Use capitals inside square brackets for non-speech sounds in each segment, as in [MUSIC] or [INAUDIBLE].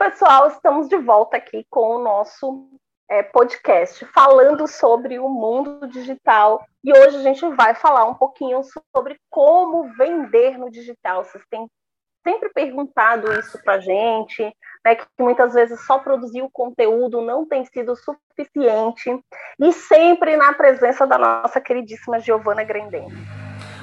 pessoal, estamos de volta aqui com o nosso é, podcast falando sobre o mundo digital. E hoje a gente vai falar um pouquinho sobre como vender no digital. Vocês têm sempre perguntado isso para gente, né, que muitas vezes só produzir o conteúdo não tem sido suficiente, e sempre na presença da nossa queridíssima Giovana Grandem.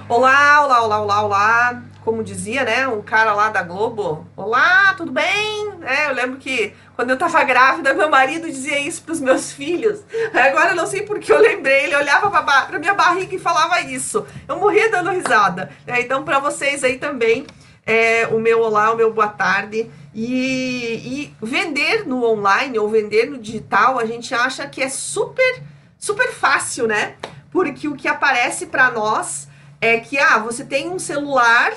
Olá, olá, olá, olá, olá. Como dizia, né, um cara lá da Globo. Olá, tudo bem? É, eu lembro que quando eu tava grávida, meu marido dizia isso pros meus filhos. Agora eu não sei porque eu lembrei, ele olhava pra, pra minha barriga e falava isso. Eu morria dando risada. É, então, para vocês aí também, é, o meu olá, o meu boa tarde. E, e vender no online ou vender no digital, a gente acha que é super, super fácil, né? Porque o que aparece para nós é que ah, você tem um celular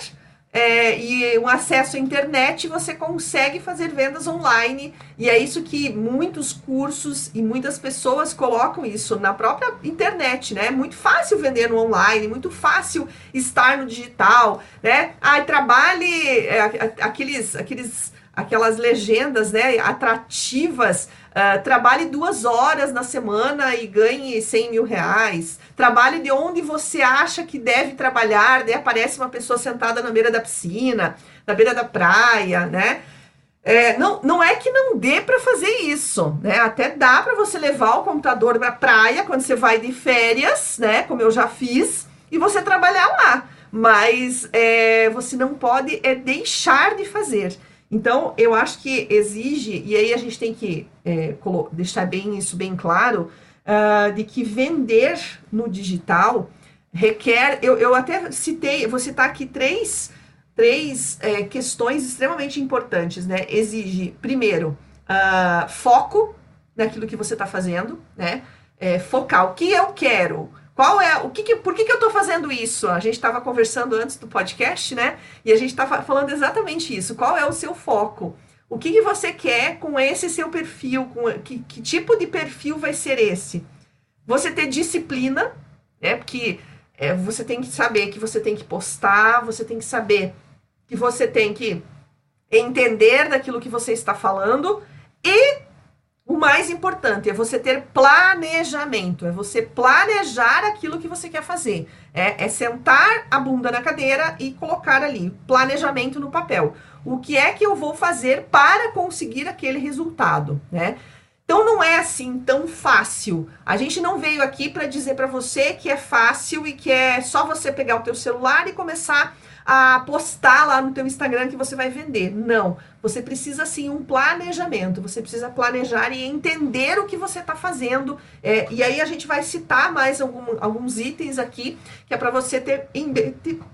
é, e um acesso à internet, você consegue fazer vendas online. E é isso que muitos cursos e muitas pessoas colocam isso na própria internet, né? É muito fácil vender no online, muito fácil estar no digital, né? Ah, trabalhe é, aqueles, aqueles, aquelas legendas, né? Atrativas Uh, trabalhe duas horas na semana e ganhe 100 mil reais. Trabalhe de onde você acha que deve trabalhar. Daí aparece uma pessoa sentada na beira da piscina, na beira da praia, né? É, não, não é que não dê para fazer isso, né? Até dá para você levar o computador para praia quando você vai de férias, né? Como eu já fiz, e você trabalhar lá. Mas é, você não pode é, deixar de fazer. Então, eu acho que exige, e aí a gente tem que é, deixar bem isso bem claro, uh, de que vender no digital requer. Eu, eu até citei, vou citar aqui três, três é, questões extremamente importantes, né? Exige, primeiro, uh, foco naquilo que você está fazendo, né? É, focar o que eu quero, qual é o que, que por que, que eu estou fazendo isso? A gente estava conversando antes do podcast, né? E a gente estava falando exatamente isso. Qual é o seu foco? O que, que você quer com esse seu perfil? Com, que, que tipo de perfil vai ser esse? Você ter disciplina, né? Porque é, você tem que saber que você tem que postar, você tem que saber que você tem que entender daquilo que você está falando e mais importante é você ter planejamento, é você planejar aquilo que você quer fazer. É, é, sentar a bunda na cadeira e colocar ali planejamento no papel. O que é que eu vou fazer para conseguir aquele resultado, né? Então não é assim tão fácil. A gente não veio aqui para dizer para você que é fácil e que é só você pegar o teu celular e começar a postar lá no teu Instagram que você vai vender. Não, você precisa sim um planejamento, você precisa planejar e entender o que você está fazendo. É, e aí a gente vai citar mais algum, alguns itens aqui que é para você ter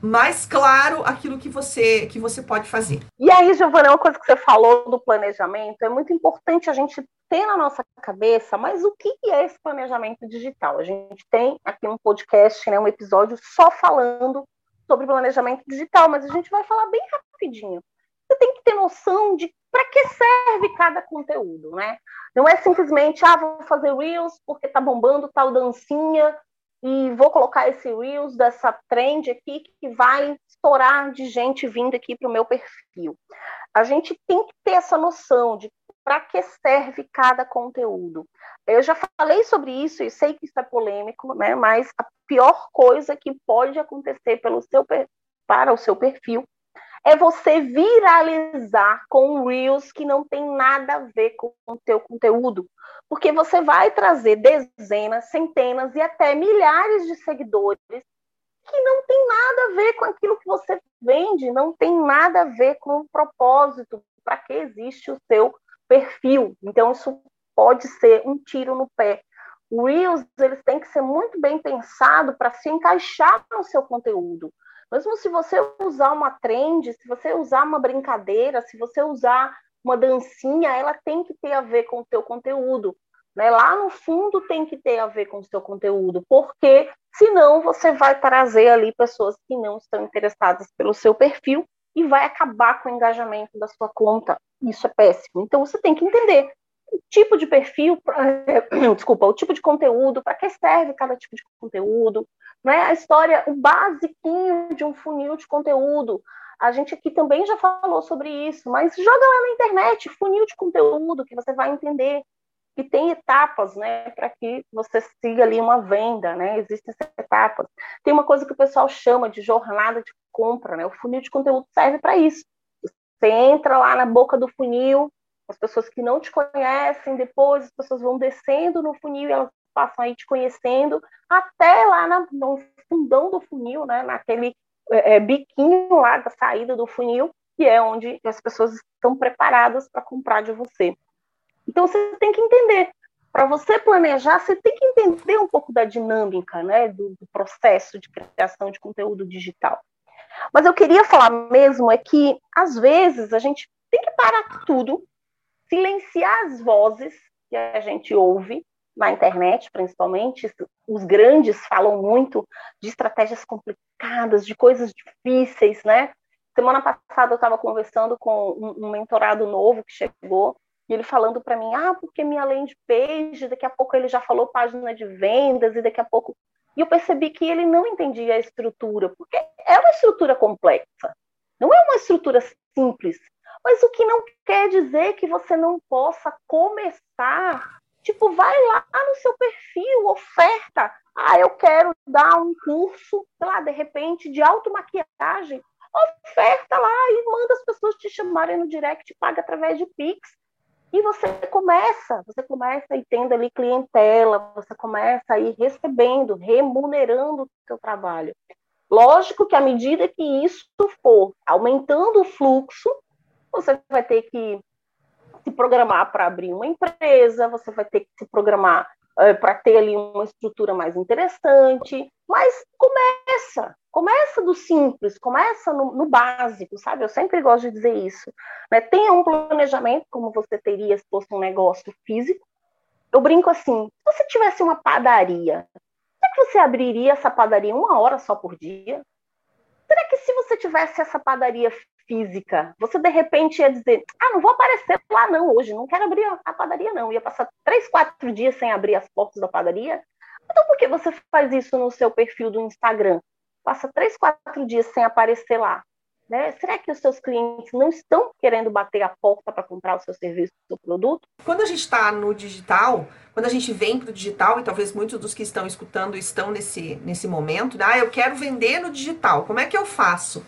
mais claro aquilo que você que você pode fazer. E aí, Giovana, uma coisa que você falou do planejamento é muito importante a gente ter na nossa cabeça, mas o que é esse planejamento digital? A gente tem aqui um podcast, né, um episódio só falando sobre planejamento digital, mas a gente vai falar bem rapidinho. Você tem que ter noção de para que serve cada conteúdo, né? Não é simplesmente, ah, vou fazer Reels porque tá bombando tal dancinha e vou colocar esse Reels dessa trend aqui que vai estourar de gente vindo aqui para o meu perfil. A gente tem que ter essa noção de para que serve cada conteúdo. Eu já falei sobre isso e sei que isso é polêmico, né? Mas a pior coisa que pode acontecer pelo seu, para o seu perfil é você viralizar com reels que não tem nada a ver com o teu conteúdo, porque você vai trazer dezenas, centenas e até milhares de seguidores que não tem nada a ver com aquilo que você vende, não tem nada a ver com o propósito, para que existe o seu perfil. Então, isso pode ser um tiro no pé. O Reels, eles têm que ser muito bem pensado para se encaixar no seu conteúdo. Mesmo se você usar uma trend, se você usar uma brincadeira, se você usar uma dancinha, ela tem que ter a ver com o seu conteúdo. Né? Lá no fundo tem que ter a ver com o seu conteúdo, porque senão você vai trazer ali pessoas que não estão interessadas pelo seu perfil e vai acabar com o engajamento da sua conta. Isso é péssimo. Então você tem que entender o tipo de perfil, [CLEARS THROAT] desculpa, o tipo de conteúdo, para que serve cada tipo de conteúdo, né? A história, o basiquinho de um funil de conteúdo. A gente aqui também já falou sobre isso, mas joga lá na internet, funil de conteúdo, que você vai entender que tem etapas, né, para que você siga ali uma venda, né? Existem etapas. Tem uma coisa que o pessoal chama de jornada de compra, né? O funil de conteúdo serve para isso. Você entra lá na boca do funil, as pessoas que não te conhecem, depois as pessoas vão descendo no funil e elas passam aí te conhecendo, até lá na, no fundão do funil, né, naquele é, é, biquinho lá da saída do funil, que é onde as pessoas estão preparadas para comprar de você. Então você tem que entender. Para você planejar, você tem que entender um pouco da dinâmica, né, do, do processo de criação de conteúdo digital. Mas eu queria falar mesmo é que às vezes a gente tem que parar tudo, silenciar as vozes que a gente ouve na internet, principalmente, os grandes falam muito de estratégias complicadas, de coisas difíceis, né? Semana passada eu estava conversando com um, mentorado novo que chegou e ele falando para mim, ah, porque minha landing page, daqui a pouco ele já falou página de vendas e daqui a pouco e eu percebi que ele não entendia a estrutura, porque é uma estrutura complexa, não é uma estrutura simples. Mas o que não quer dizer que você não possa começar Tipo, vai lá no seu perfil, oferta. Ah, eu quero dar um curso, sei lá, de repente, de automaquiagem. Oferta lá e manda as pessoas te chamarem no direct, paga através de Pix. E você começa, você começa e tendo ali clientela, você começa aí recebendo, remunerando o seu trabalho. Lógico que à medida que isso for aumentando o fluxo, você vai ter que se programar para abrir uma empresa, você vai ter que se programar uh, para ter ali uma estrutura mais interessante, mas começa, começa do simples, começa no, no básico, sabe? Eu sempre gosto de dizer isso. Né? Tenha um planejamento, como você teria se fosse um negócio físico. Eu brinco assim, se você tivesse uma padaria, será que você abriria essa padaria uma hora só por dia? Será que se você tivesse essa padaria física, você de repente ia dizer: Ah, não vou aparecer lá não hoje, não quero abrir a padaria não. Ia passar três, quatro dias sem abrir as portas da padaria. Então por que você faz isso no seu perfil do Instagram? Passa três, quatro dias sem aparecer lá. Né? Será que os seus clientes não estão querendo bater a porta para comprar o seu serviço, o seu produto? Quando a gente está no digital, quando a gente vem para o digital, e talvez muitos dos que estão escutando estão nesse, nesse momento, né? ah, eu quero vender no digital, como é que eu faço?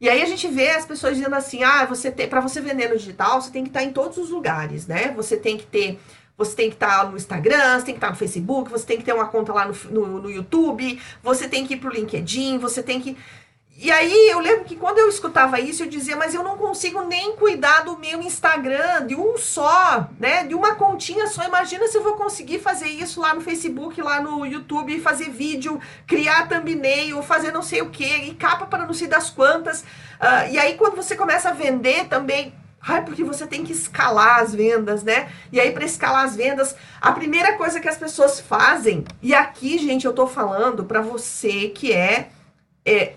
E aí a gente vê as pessoas dizendo assim: ah, você tem, para você vender no digital, você tem que estar em todos os lugares, né? Você tem que ter você tem que estar no Instagram, você tem que estar no Facebook, você tem que ter uma conta lá no, no, no YouTube, você tem que ir para o LinkedIn, você tem que. E aí eu lembro que quando eu escutava isso, eu dizia, mas eu não consigo nem cuidar do meu Instagram, de um só, né? De uma continha só. Imagina se eu vou conseguir fazer isso lá no Facebook, lá no YouTube, fazer vídeo, criar thumbnail, fazer não sei o que, e capa para não sei das quantas. Uh, e aí quando você começa a vender também. Ai, porque você tem que escalar as vendas, né? E aí, para escalar as vendas, a primeira coisa que as pessoas fazem, e aqui, gente, eu tô falando para você que é é,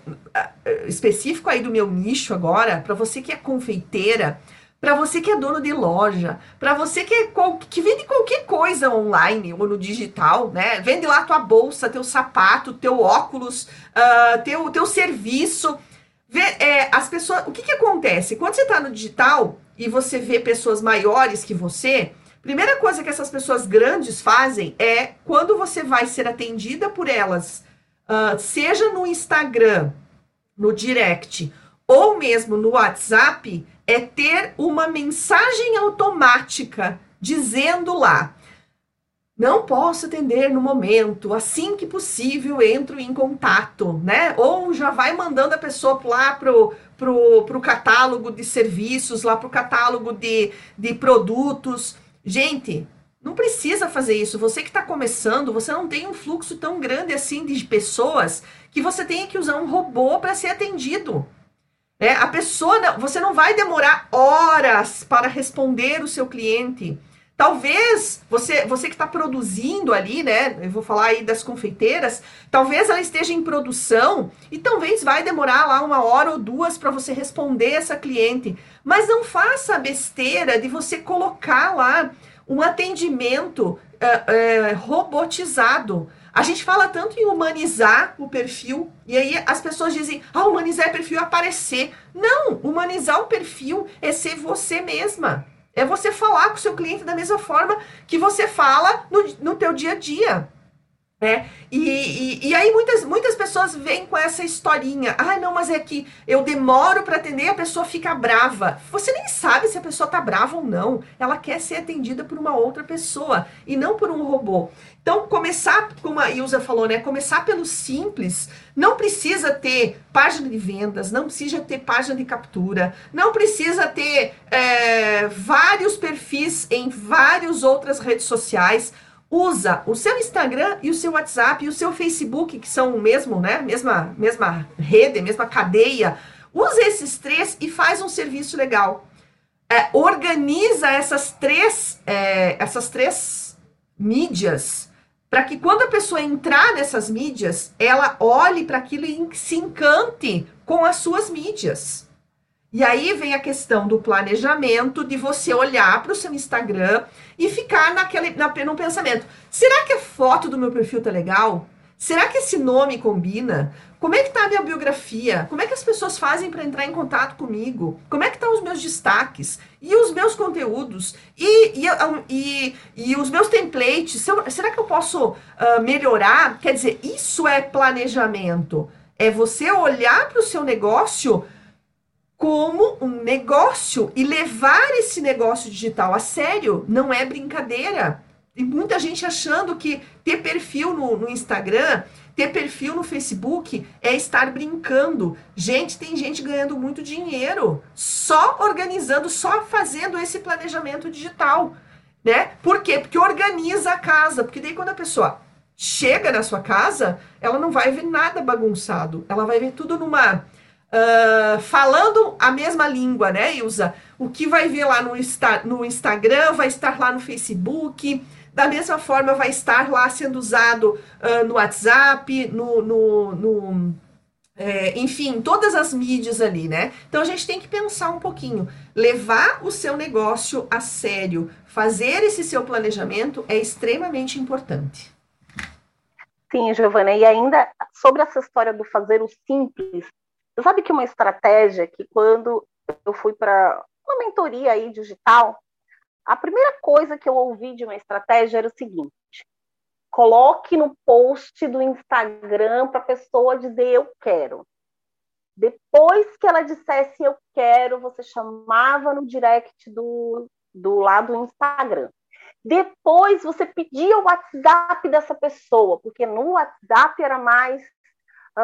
específico aí do meu nicho agora, para você que é confeiteira, para você que é dono de loja, para você que, é, que vende qualquer coisa online ou no digital, né? Vende lá tua bolsa, teu sapato, teu óculos, uh, teu, teu serviço. Vê, é, as pessoas, o que, que acontece? Quando você está no digital e você vê pessoas maiores que você, primeira coisa que essas pessoas grandes fazem é quando você vai ser atendida por elas uh, seja no Instagram, no direct, ou mesmo no WhatsApp, é ter uma mensagem automática dizendo lá: não posso atender no momento, assim que possível entro em contato, né? Ou já vai mandando a pessoa lá pro, pro, pro catálogo de serviços, lá pro catálogo de, de produtos. Gente, não precisa fazer isso. Você que está começando, você não tem um fluxo tão grande assim de pessoas que você tenha que usar um robô para ser atendido. É, a pessoa, você não vai demorar horas para responder o seu cliente. Talvez você, você que está produzindo ali, né? Eu vou falar aí das confeiteiras, talvez ela esteja em produção e talvez vai demorar lá uma hora ou duas para você responder essa cliente. Mas não faça a besteira de você colocar lá um atendimento é, é, robotizado. A gente fala tanto em humanizar o perfil, e aí as pessoas dizem, ah, humanizar é perfil aparecer. Não, humanizar o perfil é ser você mesma. É você falar com o seu cliente da mesma forma que você fala no, no teu dia a dia. Né? E, e, e, aí muitas, muitas pessoas vêm com essa historinha. Ah, não, mas é que eu demoro para atender a pessoa fica brava. Você nem sabe se a pessoa tá brava ou não. Ela quer ser atendida por uma outra pessoa e não por um robô. Então, começar, como a Ilza falou, né? Começar pelo simples. Não precisa ter página de vendas, não precisa ter página de captura, não precisa ter é, vários perfis em várias outras redes sociais usa o seu Instagram e o seu WhatsApp e o seu Facebook, que são o mesmo, né? Mesma, mesma rede, mesma cadeia. Usa esses três e faz um serviço legal. É, organiza essas três, é, essas três mídias para que quando a pessoa entrar nessas mídias, ela olhe para aquilo e se encante com as suas mídias. E aí vem a questão do planejamento, de você olhar para o seu Instagram e ficar naquele, na, no pensamento: será que a foto do meu perfil tá legal? Será que esse nome combina? Como é que tá a minha biografia? Como é que as pessoas fazem para entrar em contato comigo? Como é que estão tá os meus destaques? E os meus conteúdos? E, e, e, e os meus templates? Será que eu posso uh, melhorar? Quer dizer, isso é planejamento. É você olhar para o seu negócio como um negócio e levar esse negócio digital a sério não é brincadeira. E muita gente achando que ter perfil no, no Instagram, ter perfil no Facebook é estar brincando. Gente, tem gente ganhando muito dinheiro só organizando, só fazendo esse planejamento digital, né? Por quê? Porque organiza a casa, porque daí quando a pessoa chega na sua casa, ela não vai ver nada bagunçado, ela vai ver tudo numa uh, falando a mesma língua, né, Ilza? O que vai ver lá no, Insta, no Instagram vai estar lá no Facebook, da mesma forma vai estar lá sendo usado uh, no WhatsApp, no, no, no é, enfim, todas as mídias ali, né? Então a gente tem que pensar um pouquinho, levar o seu negócio a sério, fazer esse seu planejamento é extremamente importante. Sim, Giovana, e ainda sobre essa história do fazer o simples, sabe que uma estratégia que quando eu fui para uma mentoria aí digital, a primeira coisa que eu ouvi de uma estratégia era o seguinte: coloque no post do Instagram para a pessoa dizer eu quero. Depois que ela dissesse eu quero, você chamava no direct do, do lado do Instagram. Depois você pedia o WhatsApp dessa pessoa, porque no WhatsApp era mais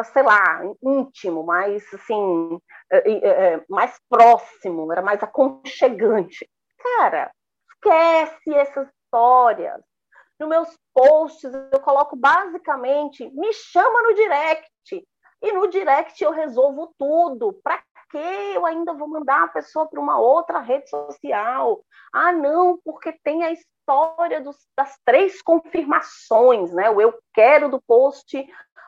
sei lá, íntimo, mais assim, é, é, mais próximo, era mais aconchegante. Cara, esquece essas histórias. Nos meus posts eu coloco basicamente, me chama no direct. E no direct eu resolvo tudo. Para que eu ainda vou mandar a pessoa para uma outra rede social? Ah, não, porque tem a história dos, das três confirmações, né? O eu quero do post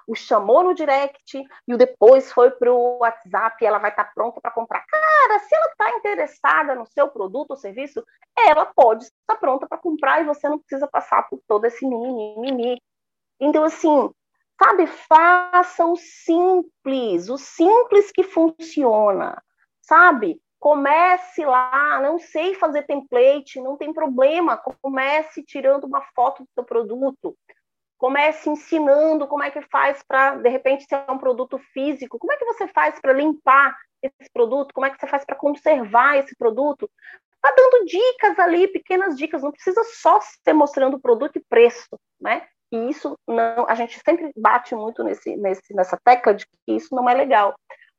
o chamou no direct e o depois foi para o WhatsApp e ela vai estar tá pronta para comprar. Cara, se ela está interessada no seu produto ou serviço, ela pode estar pronta para comprar e você não precisa passar por todo esse mimimi. Então, assim, sabe, faça o simples, o simples que funciona, sabe? Comece lá, não sei fazer template, não tem problema, comece tirando uma foto do seu produto, comece ensinando como é que faz para, de repente, se é um produto físico, como é que você faz para limpar esse produto, como é que você faz para conservar esse produto. Tá dando dicas ali, pequenas dicas, não precisa só ser mostrando produto e preço, né? E isso não, a gente sempre bate muito nesse, nesse, nessa tecla de que isso não é legal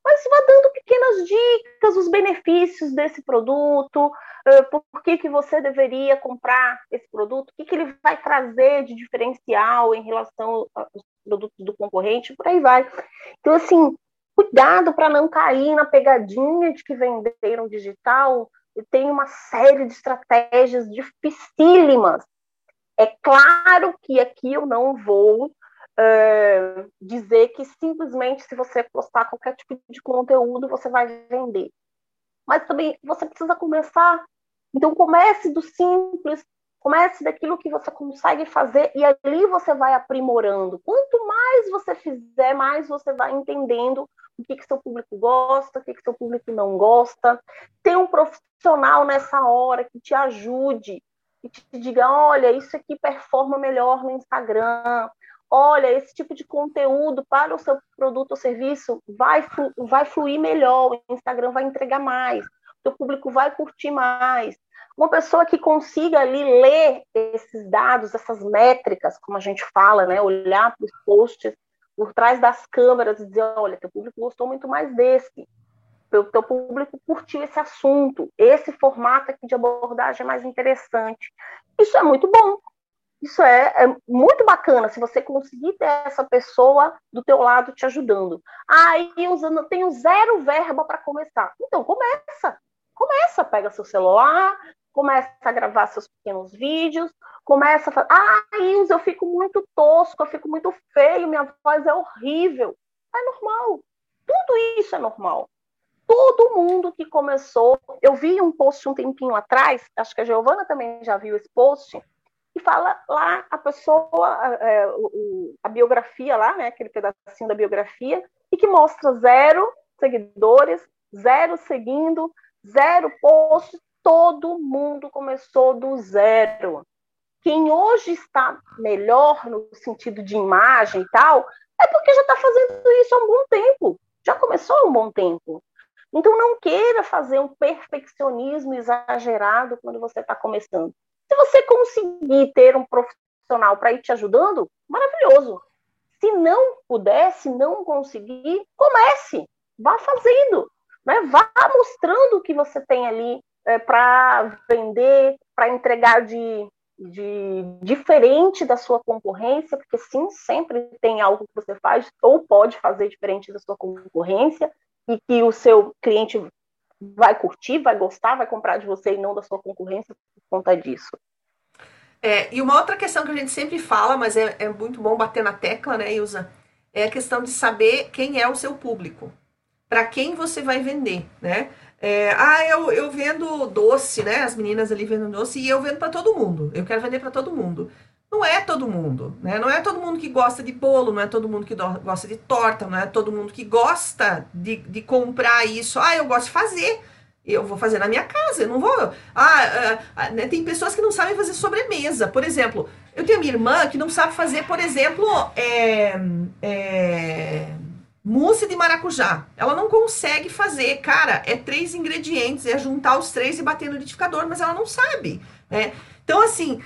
mas vá dando pequenas dicas, os benefícios desse produto, uh, por que, que você deveria comprar esse produto, o que, que ele vai trazer de diferencial em relação aos produtos do concorrente, por aí vai. Então, assim, cuidado para não cair na pegadinha de que venderam digital, tem uma série de estratégias dificílimas. É claro que aqui eu não vou uh, dizer que simplesmente se você postar qualquer tipo de conteúdo, você vai vender. Mas também você precisa começar. Então comece do simples, Comece daquilo que você consegue fazer e ali você vai aprimorando. Quanto mais você fizer, mais você vai entendendo o que, que seu público gosta, o que, que seu público não gosta. Tem um profissional nessa hora que te ajude e te diga: olha, isso aqui performa melhor no Instagram. Olha, esse tipo de conteúdo para o seu produto ou serviço vai, flu vai fluir melhor, o Instagram vai entregar mais, o seu público vai curtir mais uma pessoa que consiga ali ler esses dados, essas métricas, como a gente fala, né, olhar para os posts por trás das câmeras e dizer, olha, teu público gostou muito mais desse, teu, teu público curtiu esse assunto, esse formato aqui de abordagem é mais interessante. Isso é muito bom. Isso é, é, muito bacana se você conseguir ter essa pessoa do teu lado te ajudando. Aí usando, tenho zero verba para começar. Então começa. Começa, pega seu celular, começa a gravar seus pequenos vídeos, começa a falar, ah, Ilza, eu fico muito tosco, eu fico muito feio, minha voz é horrível. É normal. Tudo isso é normal. Todo mundo que começou, eu vi um post um tempinho atrás, acho que a Giovana também já viu esse post, e fala lá a pessoa, é, o, a biografia lá, né, aquele pedacinho da biografia, e que mostra zero seguidores, zero seguindo, zero posts, todo mundo começou do zero. Quem hoje está melhor no sentido de imagem e tal, é porque já está fazendo isso há um bom tempo. Já começou há um bom tempo. Então não queira fazer um perfeccionismo exagerado quando você está começando. Se você conseguir ter um profissional para ir te ajudando, maravilhoso. Se não puder, se não conseguir, comece, vá fazendo, né? vá mostrando o que você tem ali é, para vender, para entregar de, de diferente da sua concorrência, porque sim, sempre tem algo que você faz ou pode fazer diferente da sua concorrência e que o seu cliente vai curtir, vai gostar, vai comprar de você e não da sua concorrência por conta disso. É, e uma outra questão que a gente sempre fala, mas é, é muito bom bater na tecla, né, Ilza? É a questão de saber quem é o seu público, para quem você vai vender, né? É, ah, eu, eu vendo doce, né? As meninas ali vendendo doce e eu vendo para todo mundo. Eu quero vender para todo mundo. Não é todo mundo, né? Não é todo mundo que gosta de bolo, não é todo mundo que gosta de torta, não é todo mundo que gosta de, de comprar isso. Ah, eu gosto de fazer. Eu vou fazer na minha casa, eu não vou. Ah, ah, ah né? tem pessoas que não sabem fazer sobremesa. Por exemplo, eu tenho minha irmã que não sabe fazer, por exemplo, é, é, Mousse de maracujá. Ela não consegue fazer. Cara, é três ingredientes, é juntar os três e bater no liquidificador, mas ela não sabe. Né? Então, assim,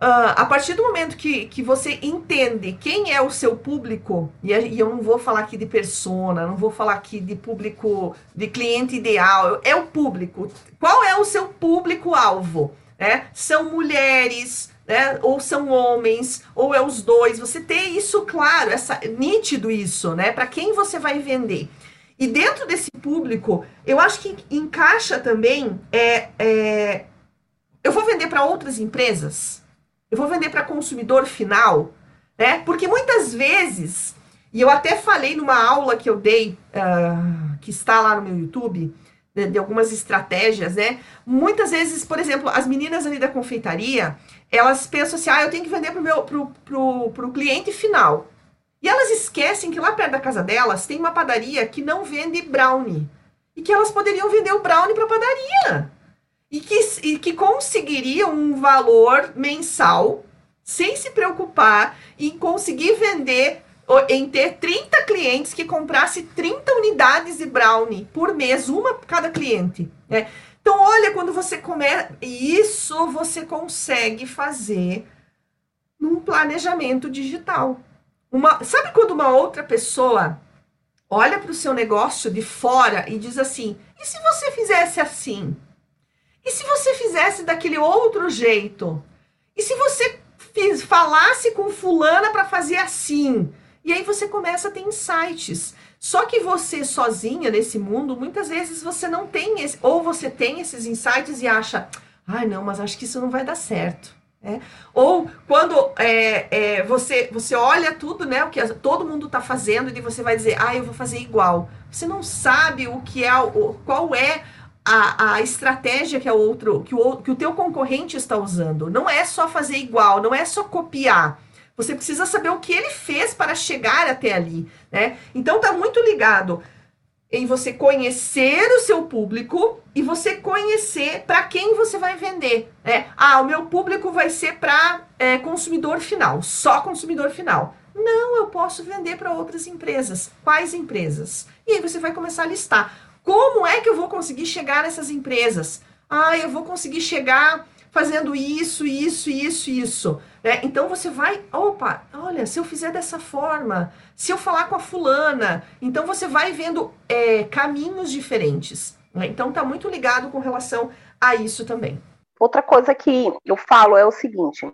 uh, a partir do momento que, que você entende quem é o seu público, e, e, eu não vou falar aqui de persona, não vou falar aqui de público, de cliente ideal, é o público. Qual é o seu público-alvo? Né? São mulheres, né? Ou são homens, ou é os dois. Você ter isso claro, essa nítido isso, né? Para quem você vai vender. E dentro desse público, eu acho que encaixa também é, é eu vou vender para outras empresas, eu vou vender para consumidor final, né? Porque muitas vezes, e eu até falei numa aula que eu dei, uh, que está lá no meu YouTube, de, de, algumas estratégias, né? Muitas vezes, por exemplo, as meninas ali da confeitaria, elas pensam assim, ah, eu tenho que vender pro meu pro, pro, pro cliente final. E elas esquecem que lá perto da casa delas tem uma padaria que não vende brownie. E que elas poderiam vender o brownie para padaria. E que, e que conseguiriam um valor mensal sem se preocupar em conseguir vender em ter 30 clientes que comprasse 30 unidades de brownie por mês, uma cada cliente. Né? Então, olha, quando você começa. Isso você consegue fazer num planejamento digital. Uma, sabe quando uma outra pessoa olha para o seu negócio de fora e diz assim: e se você fizesse assim? E se você fizesse daquele outro jeito? E se você fiz, falasse com fulana para fazer assim? E aí você começa a ter insights. Só que você sozinha nesse mundo, muitas vezes você não tem esse, ou você tem esses insights e acha, ai não, mas acho que isso não vai dar certo. É. Ou quando é, é, você, você olha tudo, né, o que todo mundo está fazendo e você vai dizer, ah, eu vou fazer igual. Você não sabe o que é, o, qual é a, a estratégia que, é outro, que, o, que o teu concorrente está usando. Não é só fazer igual, não é só copiar. Você precisa saber o que ele fez para chegar até ali, né? Então tá muito ligado em você conhecer o seu público e você conhecer para quem você vai vender. Né? Ah, o meu público vai ser para é, consumidor final, só consumidor final. Não, eu posso vender para outras empresas. Quais empresas? E aí você vai começar a listar. Como é que eu vou conseguir chegar nessas empresas? Ah, eu vou conseguir chegar fazendo isso, isso, isso, isso. Né? Então você vai, opa, olha, se eu fizer dessa forma, se eu falar com a fulana, então você vai vendo é, caminhos diferentes. Né? Então tá muito ligado com relação a isso também. Outra coisa que eu falo é o seguinte: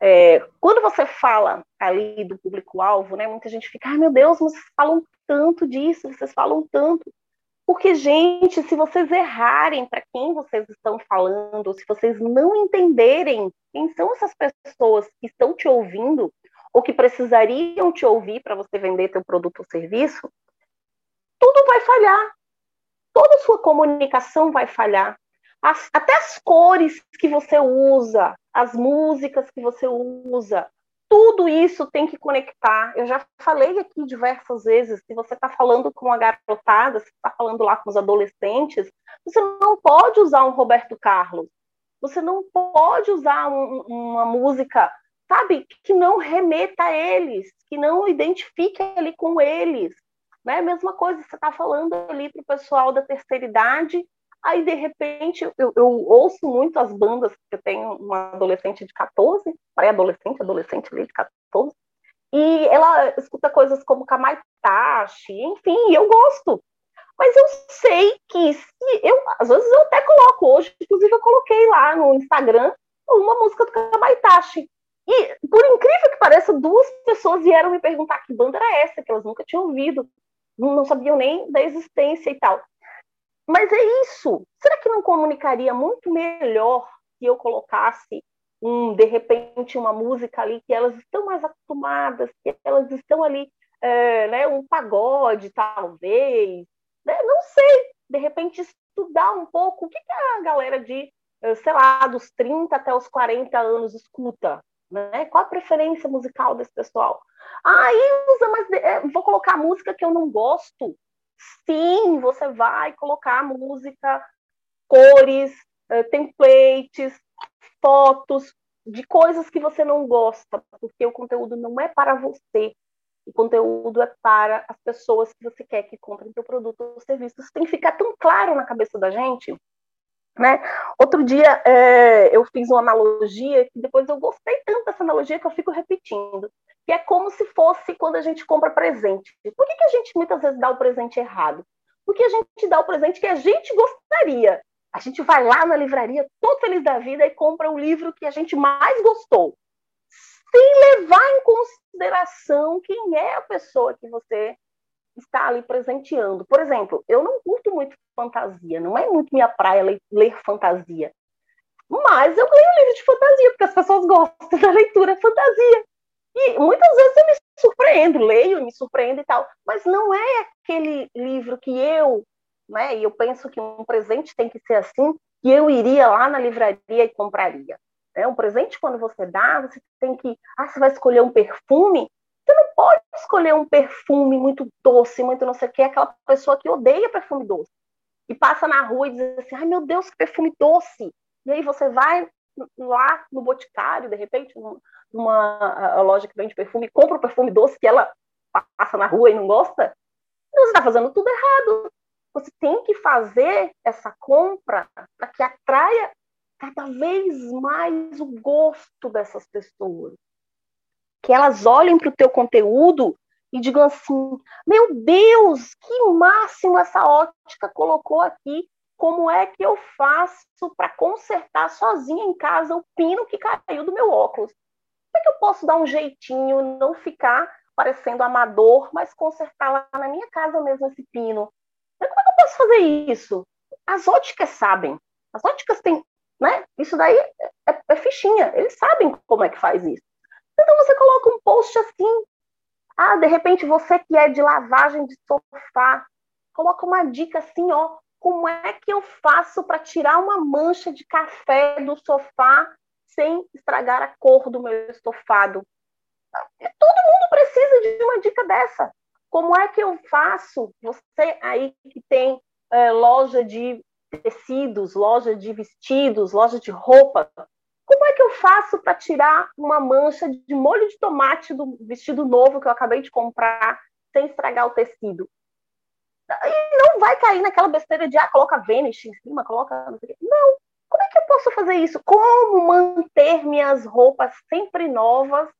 é, quando você fala ali do público-alvo, né, muita gente fica, ai meu Deus, vocês falam tanto disso, vocês falam tanto. Porque, gente, se vocês errarem para quem vocês estão falando, se vocês não entenderem quem são essas pessoas que estão te ouvindo, ou que precisariam te ouvir para você vender teu produto ou serviço, tudo vai falhar. Toda sua comunicação vai falhar. As, até as cores que você usa, as músicas que você usa, tudo isso tem que conectar. Eu já falei aqui diversas vezes, se você está falando com uma garotada, se está falando lá com os adolescentes, você não pode usar um Roberto Carlos. Você não pode usar um, uma música, sabe, que não remeta a eles, que não identifique ali com eles. Né? Mesma coisa, você está falando ali para o pessoal da terceira idade, Aí, de repente, eu, eu, ouço muito as bandas, eu tenho uma adolescente de 14, pré-adolescente, adolescente ali de 14, e ela escuta coisas como Kamaitachi, enfim, eu gosto. Mas eu sei que se eu, às vezes eu até coloco hoje, inclusive eu coloquei lá no Instagram uma música do Kamaitachi. E, por incrível que pareça, duas pessoas vieram me perguntar que banda era essa, que elas nunca tinham ouvido, não sabiam nem da existência e tal. Mas é isso. Será que não comunicaria muito melhor se eu colocasse um, de repente, uma música ali que elas estão mais acostumadas, que elas estão ali, é, né, um pagode, talvez, né? não sei, de repente estudar um pouco o que, que a galera de, eh, sei lá, dos 30 até os 40 anos escuta, né? Qual a preferência musical desse pessoal? Aí usa, mas é, vou colocar música que eu não gosto. Sim, você vai colocar música, cores, uh, templates, fotos de coisas que você não gosta, porque o conteúdo não é para você. O conteúdo é para as pessoas que você quer que comprem seu produto ou serviço. Isso tem que ficar tão claro na cabeça da gente. Né? Outro dia é, eu fiz uma analogia que depois eu gostei tanto dessa analogia que eu fico repetindo que é como se fosse quando a gente compra presente. Por que, que a gente muitas vezes dá o presente errado? Porque a gente dá o presente que a gente gostaria. A gente vai lá na livraria, todo feliz da vida, e compra o livro que a gente mais gostou, sem levar em consideração quem é a pessoa que você está ali presenteando. Por exemplo, eu não curto muito fantasia, não é muito minha praia ler, ler fantasia. Mas eu leio livro de fantasia, porque as pessoas gostam [LAUGHS] da leitura fantasia. E muitas vezes eu me surpreendo, leio, me surpreendo e tal, mas não é aquele livro que eu, né, e eu penso que um presente tem que ser assim, que eu iria lá na livraria e compraria. É um presente quando você dá, você tem que, ah, você vai escolher um perfume, você não pode escolher um perfume muito doce, muito não sei o que, aquela pessoa que odeia perfume doce. E passa na rua e diz assim, ai meu Deus, que perfume doce. E aí você vai lá no boticário, de repente, numa loja que vende perfume, compra o perfume doce que ela passa na rua e não gosta, você está fazendo tudo errado. Você tem que fazer essa compra para que atraia cada vez mais o gosto dessas pessoas. Que elas olhem para o teu conteúdo e digam assim: meu Deus, que máximo essa ótica colocou aqui como é que eu faço para consertar sozinha em casa o pino que caiu do meu óculos? Como é que eu posso dar um jeitinho, não ficar parecendo amador, mas consertar lá na minha casa mesmo esse pino? Como é que eu posso fazer isso? As óticas sabem. As óticas têm, né? Isso daí é, é fichinha. Eles sabem como é que faz isso. Então você coloca um post assim. Ah, de repente você que é de lavagem de sofá, coloca uma dica assim, ó como é que eu faço para tirar uma mancha de café do sofá sem estragar a cor do meu estofado? Todo mundo precisa de uma dica dessa. Como é que eu faço? Você aí que tem é, loja de tecidos, loja de vestidos, loja de roupa, como é que eu faço para tirar uma mancha de molho de tomate do vestido novo que eu acabei de comprar sem estragar o tecido? E não vai cair naquela besteira de, ah, coloca Vanish em cima, coloca. Não. Como é que eu posso fazer isso? Como manter minhas roupas sempre novas,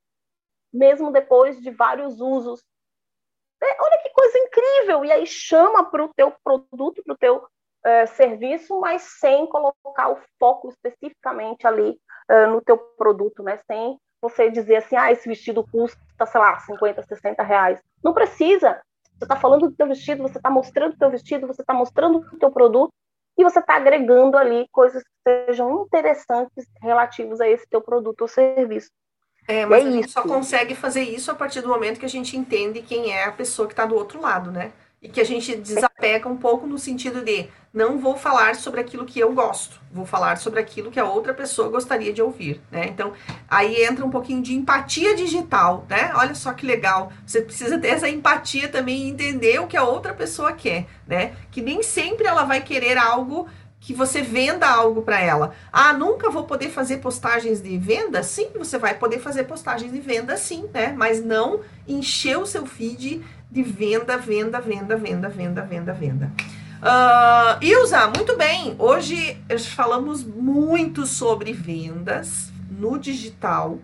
mesmo depois de vários usos? É, olha que coisa incrível! E aí chama para o teu produto, para o teu é, serviço, mas sem colocar o foco especificamente ali uh, no teu produto, né? Sem você dizer assim, ah, esse vestido custa, sei lá, 50, 60 reais. Não precisa. Você está falando do teu vestido, você está mostrando o teu vestido, você está mostrando o teu produto e você está agregando ali coisas que sejam interessantes relativos a esse teu produto ou serviço. É, mas é a gente isso. só consegue fazer isso a partir do momento que a gente entende quem é a pessoa que está do outro lado, né? E que a gente desapega um pouco no sentido de não vou falar sobre aquilo que eu gosto, vou falar sobre aquilo que a outra pessoa gostaria de ouvir, né? Então, aí entra um pouquinho de empatia digital, né? Olha só que legal. Você precisa ter essa empatia também e entender o que a outra pessoa quer, né? Que nem sempre ela vai querer algo que você venda algo para ela. Ah, nunca vou poder fazer postagens de venda? Sim, você vai poder fazer postagens de venda sim, né? Mas não encher o seu feed de venda, venda, venda, venda, venda, venda, venda. Uh, Ilza, muito bem. Hoje falamos muito sobre vendas no digital.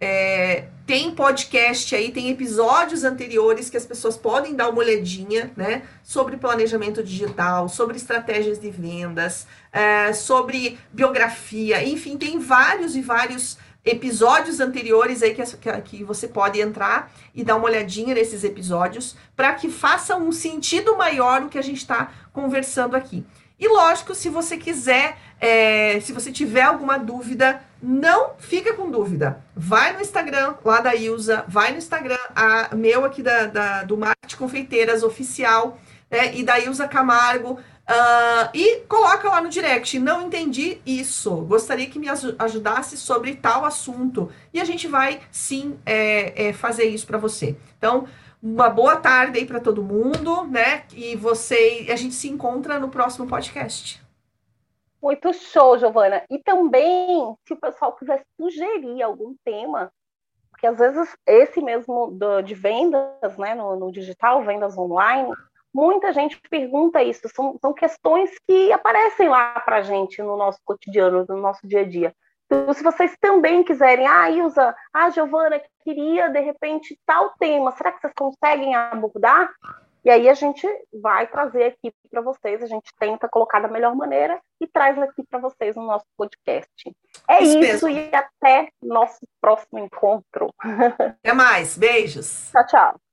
É, tem podcast aí, tem episódios anteriores que as pessoas podem dar uma olhadinha, né? Sobre planejamento digital, sobre estratégias de vendas, é, sobre biografia, enfim, tem vários e vários episódios anteriores aí que, que você pode entrar e dar uma olhadinha nesses episódios para que faça um sentido maior o que a gente está conversando aqui. E lógico, se você quiser, é, se você tiver alguma dúvida, não fica com dúvida. Vai no Instagram lá da Ilza, vai no Instagram a, meu aqui da, da do Marketing Confeiteiras Oficial né, e da Ilza Camargo. Uh, e coloca lá no direct, não entendi isso, gostaria que me ajudasse sobre tal assunto. E a gente vai sim é, é, fazer isso para você. Então, uma boa tarde aí para todo mundo, né? E você, a gente se encontra no próximo podcast. Muito show, Giovana. E também, se o pessoal quiser sugerir algum tema, porque às vezes esse mesmo do, de vendas, né, no, no digital, vendas online, muita gente pergunta isso, são, são questões que aparecem lá para a gente no nosso cotidiano, no nosso dia a dia. Então, se vocês também quiserem, ah, Ilza, ah, Giovana, queria de repente tal tema, será que vocês conseguem abordar? E aí a gente vai trazer aqui para vocês, a gente tenta colocar da melhor maneira e traz aqui para vocês no nosso podcast. É isso, isso e até nosso próximo encontro. Até mais, beijos. Tchau, tchau.